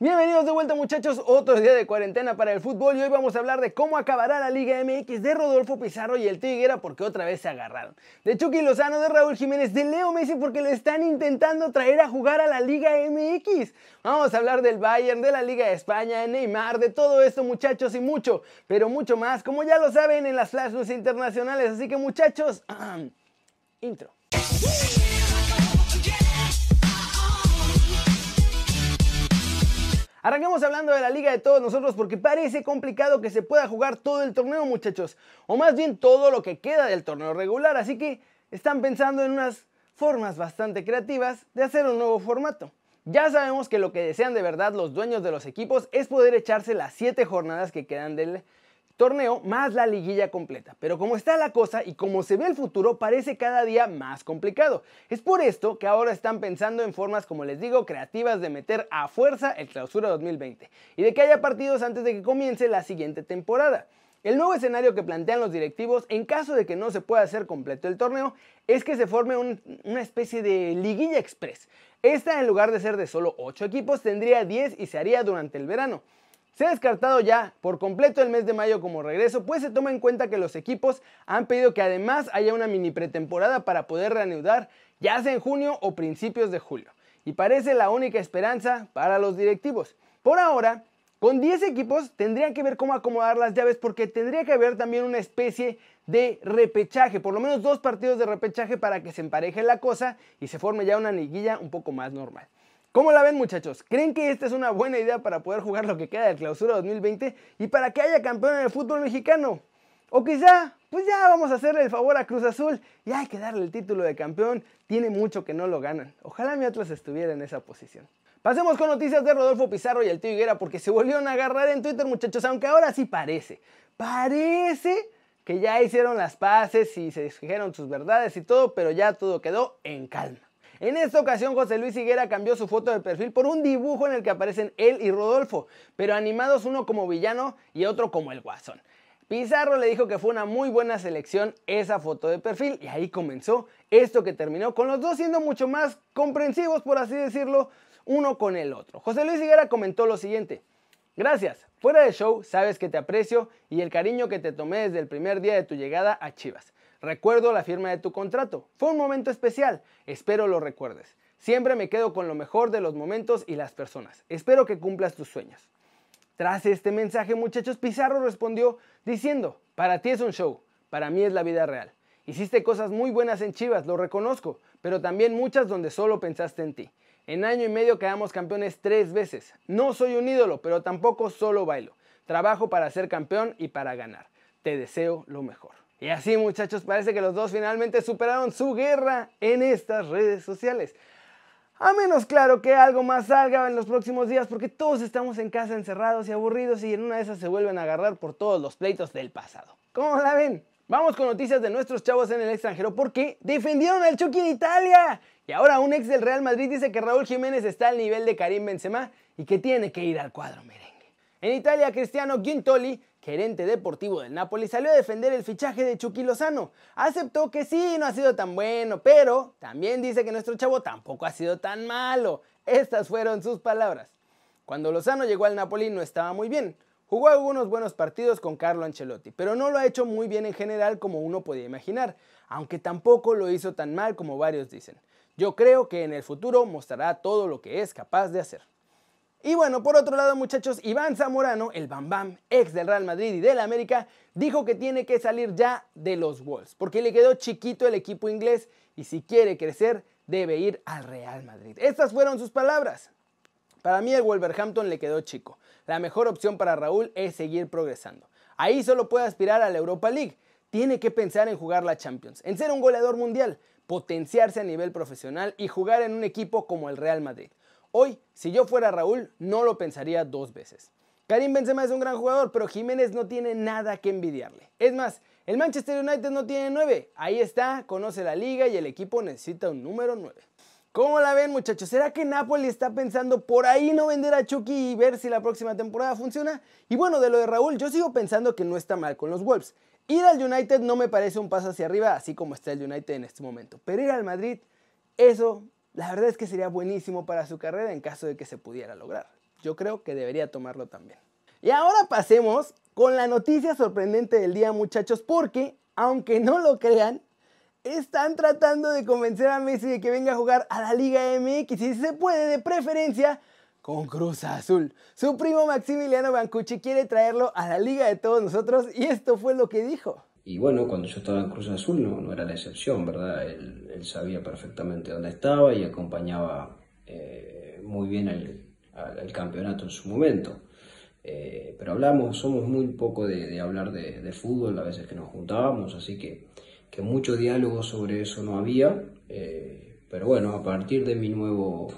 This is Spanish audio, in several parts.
Bienvenidos de vuelta muchachos, otro día de cuarentena para el fútbol y hoy vamos a hablar de cómo acabará la Liga MX de Rodolfo Pizarro y el Tiguera porque otra vez se agarraron. De Chucky Lozano, de Raúl Jiménez, de Leo Messi porque le están intentando traer a jugar a la Liga MX. Vamos a hablar del Bayern, de la Liga de España, de Neymar, de todo esto muchachos y mucho, pero mucho más, como ya lo saben en las flash internacionales. Así que muchachos, intro. Arranquemos hablando de la liga de todos nosotros porque parece complicado que se pueda jugar todo el torneo muchachos, o más bien todo lo que queda del torneo regular, así que están pensando en unas formas bastante creativas de hacer un nuevo formato. Ya sabemos que lo que desean de verdad los dueños de los equipos es poder echarse las 7 jornadas que quedan del torneo más la liguilla completa. Pero como está la cosa y como se ve el futuro, parece cada día más complicado. Es por esto que ahora están pensando en formas, como les digo, creativas de meter a fuerza el clausura 2020 y de que haya partidos antes de que comience la siguiente temporada. El nuevo escenario que plantean los directivos, en caso de que no se pueda hacer completo el torneo, es que se forme una especie de liguilla express. Esta, en lugar de ser de solo 8 equipos, tendría 10 y se haría durante el verano. Se ha descartado ya por completo el mes de mayo como regreso, pues se toma en cuenta que los equipos han pedido que además haya una mini pretemporada para poder reanudar ya sea en junio o principios de julio. Y parece la única esperanza para los directivos. Por ahora, con 10 equipos tendrían que ver cómo acomodar las llaves porque tendría que haber también una especie de repechaje, por lo menos dos partidos de repechaje para que se empareje la cosa y se forme ya una liguilla un poco más normal. ¿Cómo la ven muchachos? ¿Creen que esta es una buena idea para poder jugar lo que queda del clausura 2020 y para que haya campeón en el fútbol mexicano? O quizá, pues ya vamos a hacerle el favor a Cruz Azul y hay que darle el título de campeón. Tiene mucho que no lo ganan. Ojalá mi Atlas estuviera en esa posición. Pasemos con noticias de Rodolfo Pizarro y el tío Higuera porque se volvieron a agarrar en Twitter muchachos, aunque ahora sí parece. Parece que ya hicieron las paces y se dijeron sus verdades y todo, pero ya todo quedó en calma. En esta ocasión José Luis Higuera cambió su foto de perfil por un dibujo en el que aparecen él y Rodolfo, pero animados uno como villano y otro como el guasón. Pizarro le dijo que fue una muy buena selección esa foto de perfil y ahí comenzó esto que terminó con los dos siendo mucho más comprensivos, por así decirlo, uno con el otro. José Luis Higuera comentó lo siguiente. Gracias, fuera de show sabes que te aprecio y el cariño que te tomé desde el primer día de tu llegada a Chivas. Recuerdo la firma de tu contrato. Fue un momento especial. Espero lo recuerdes. Siempre me quedo con lo mejor de los momentos y las personas. Espero que cumplas tus sueños. Tras este mensaje, muchachos, Pizarro respondió diciendo, para ti es un show, para mí es la vida real. Hiciste cosas muy buenas en Chivas, lo reconozco, pero también muchas donde solo pensaste en ti. En año y medio quedamos campeones tres veces. No soy un ídolo, pero tampoco solo bailo. Trabajo para ser campeón y para ganar. Te deseo lo mejor. Y así muchachos, parece que los dos finalmente superaron su guerra en estas redes sociales. A menos claro que algo más salga en los próximos días porque todos estamos en casa encerrados y aburridos y en una de esas se vuelven a agarrar por todos los pleitos del pasado. ¿Cómo la ven? Vamos con noticias de nuestros chavos en el extranjero porque defendieron al Chucky en Italia. Y ahora un ex del Real Madrid dice que Raúl Jiménez está al nivel de Karim Benzema y que tiene que ir al cuadro merengue. En Italia, Cristiano Gintoli gerente deportivo del Napoli, salió a defender el fichaje de Chucky Lozano. Aceptó que sí, no ha sido tan bueno, pero también dice que nuestro chavo tampoco ha sido tan malo. Estas fueron sus palabras. Cuando Lozano llegó al Napoli no estaba muy bien. Jugó algunos buenos partidos con Carlo Ancelotti, pero no lo ha hecho muy bien en general como uno podía imaginar, aunque tampoco lo hizo tan mal como varios dicen. Yo creo que en el futuro mostrará todo lo que es capaz de hacer. Y bueno, por otro lado, muchachos, Iván Zamorano, el Bam Bam, ex del Real Madrid y del América, dijo que tiene que salir ya de los Wolves, porque le quedó chiquito el equipo inglés y si quiere crecer, debe ir al Real Madrid. Estas fueron sus palabras. Para mí el Wolverhampton le quedó chico. La mejor opción para Raúl es seguir progresando. Ahí solo puede aspirar a la Europa League. Tiene que pensar en jugar la Champions, en ser un goleador mundial, potenciarse a nivel profesional y jugar en un equipo como el Real Madrid. Hoy, si yo fuera Raúl, no lo pensaría dos veces. Karim Benzema es un gran jugador, pero Jiménez no tiene nada que envidiarle. Es más, el Manchester United no tiene nueve. Ahí está, conoce la liga y el equipo necesita un número 9. ¿Cómo la ven muchachos? ¿Será que Napoli está pensando por ahí no vender a Chucky y ver si la próxima temporada funciona? Y bueno, de lo de Raúl, yo sigo pensando que no está mal con los Wolves. Ir al United no me parece un paso hacia arriba, así como está el United en este momento. Pero ir al Madrid, eso la verdad es que sería buenísimo para su carrera en caso de que se pudiera lograr. yo creo que debería tomarlo también. Y ahora pasemos con la noticia sorprendente del día muchachos, porque aunque no lo crean, están tratando de convencer a Messi de que venga a jugar a la Liga MX y si se puede de preferencia con Cruz Azul. Su primo Maximiliano Bancucci quiere traerlo a la Liga de todos nosotros y esto fue lo que dijo. Y bueno, cuando yo estaba en Cruz Azul no, era la excepción, ¿verdad? Él, sabía perfectamente dónde estaba y acompañaba eh, muy bien el, campeonato en su momento. Eh, pero hablamos, somos muy poco de, hablar de, fútbol a veces que nos juntábamos, así que, que mucho diálogo sobre eso no había. Eh, pero bueno, a partir de mi nuevo,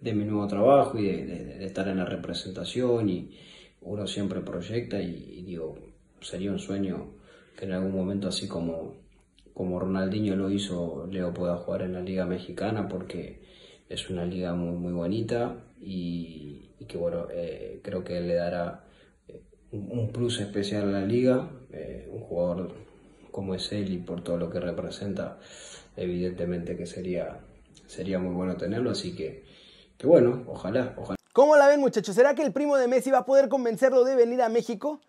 de mi nuevo trabajo y de, estar en la representación y uno siempre proyecta y, digo, sería un sueño que en algún momento así como, como Ronaldinho lo hizo, Leo pueda jugar en la Liga Mexicana porque es una liga muy, muy bonita y, que bueno, eh, creo que le dará eh, un, plus especial a la liga, eh, un jugador como es él y por todo lo que representa, evidentemente que sería, sería muy bueno tenerlo, así que, que bueno, ojalá, ojalá. ¿Cómo la ven muchachos? ¿Será que el primo de Messi va a poder convencerlo de venir a México?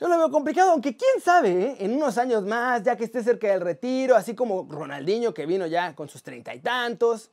Yo lo veo complicado, aunque quién sabe, en unos años más, ya que esté cerca del retiro, así como Ronaldinho que vino ya con sus treinta y tantos,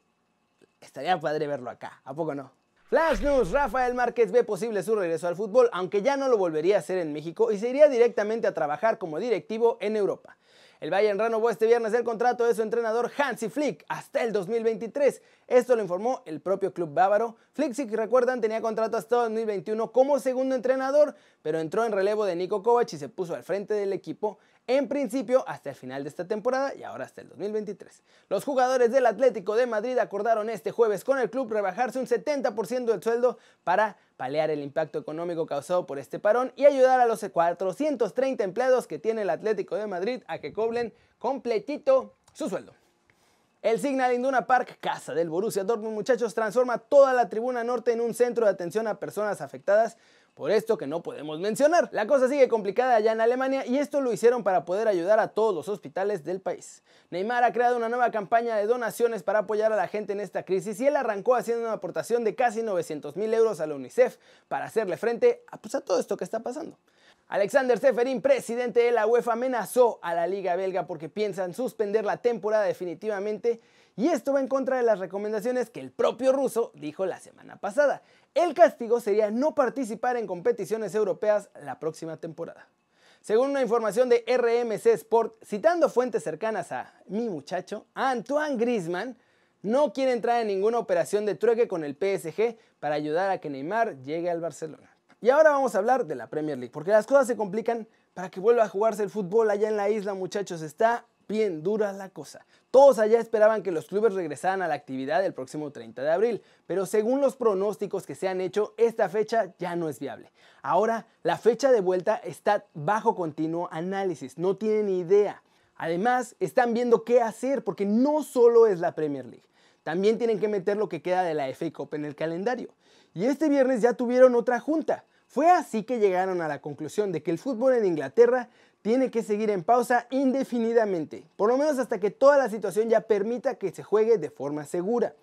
estaría padre verlo acá, ¿a poco no? Flash News, Rafael Márquez ve posible su regreso al fútbol, aunque ya no lo volvería a hacer en México y se iría directamente a trabajar como directivo en Europa. El Bayern renovó este viernes el contrato de su entrenador Hansi Flick hasta el 2023. Esto lo informó el propio club bávaro. Flick, si recuerdan, tenía contrato hasta 2021 como segundo entrenador, pero entró en relevo de Nico Kovac y se puso al frente del equipo en principio hasta el final de esta temporada y ahora hasta el 2023. Los jugadores del Atlético de Madrid acordaron este jueves con el club rebajarse un 70% del sueldo para paliar el impacto económico causado por este parón y ayudar a los 430 empleados que tiene el Atlético de Madrid a que cobren completito su sueldo. El Signal Induna Park, casa del Borussia Dortmund, muchachos, transforma toda la tribuna norte en un centro de atención a personas afectadas por esto que no podemos mencionar. La cosa sigue complicada allá en Alemania y esto lo hicieron para poder ayudar a todos los hospitales del país. Neymar ha creado una nueva campaña de donaciones para apoyar a la gente en esta crisis y él arrancó haciendo una aportación de casi 900 mil euros a la UNICEF para hacerle frente a, pues, a todo esto que está pasando. Alexander Seferin, presidente de la UEFA, amenazó a la liga belga porque piensan suspender la temporada definitivamente y esto va en contra de las recomendaciones que el propio ruso dijo la semana pasada. El castigo sería no participar en competiciones europeas la próxima temporada. Según una información de RMC Sport, citando fuentes cercanas a mi muchacho, Antoine Griezmann no quiere entrar en ninguna operación de trueque con el PSG para ayudar a que Neymar llegue al Barcelona. Y ahora vamos a hablar de la Premier League, porque las cosas se complican para que vuelva a jugarse el fútbol allá en la isla, muchachos. Está bien dura la cosa. Todos allá esperaban que los clubes regresaran a la actividad el próximo 30 de abril, pero según los pronósticos que se han hecho, esta fecha ya no es viable. Ahora, la fecha de vuelta está bajo continuo análisis, no tienen idea. Además, están viendo qué hacer, porque no solo es la Premier League, también tienen que meter lo que queda de la FA Cup en el calendario. Y este viernes ya tuvieron otra junta. Fue así que llegaron a la conclusión de que el fútbol en Inglaterra tiene que seguir en pausa indefinidamente, por lo menos hasta que toda la situación ya permita que se juegue de forma segura.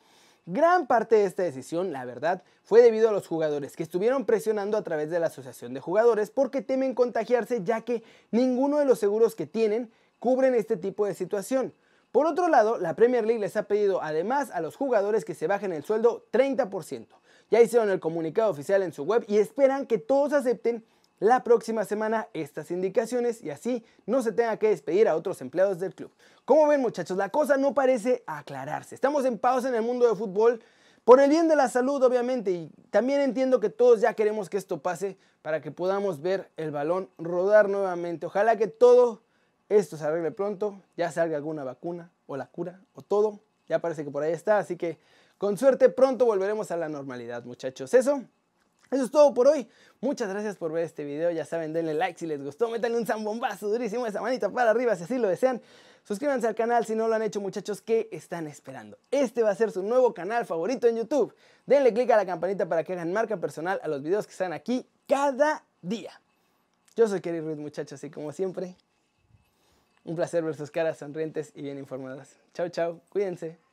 Gran parte de esta decisión, la verdad, fue debido a los jugadores que estuvieron presionando a través de la Asociación de Jugadores porque temen contagiarse ya que ninguno de los seguros que tienen cubren este tipo de situación. Por otro lado, la Premier League les ha pedido además a los jugadores que se bajen el sueldo 30%. Ya hicieron el comunicado oficial en su web y esperan que todos acepten la próxima semana estas indicaciones y así no se tenga que despedir a otros empleados del club. Como ven muchachos, la cosa no parece aclararse. Estamos en pausa en el mundo del fútbol por el bien de la salud obviamente y también entiendo que todos ya queremos que esto pase para que podamos ver el balón rodar nuevamente. Ojalá que todo esto se arregle pronto, ya salga alguna vacuna o la cura o todo. Ya parece que por ahí está, así que con suerte pronto volveremos a la normalidad muchachos. Eso eso es todo por hoy. Muchas gracias por ver este video. Ya saben, denle like si les gustó. Métanle un zambombazo durísimo esa manita para arriba si así lo desean. Suscríbanse al canal si no lo han hecho, muchachos. ¿Qué están esperando? Este va a ser su nuevo canal favorito en YouTube. Denle click a la campanita para que hagan marca personal a los videos que están aquí cada día. Yo soy Kerry Ruiz, muchachos, y como siempre, un placer ver sus caras sonrientes y bien informadas. Chao, chao. Cuídense.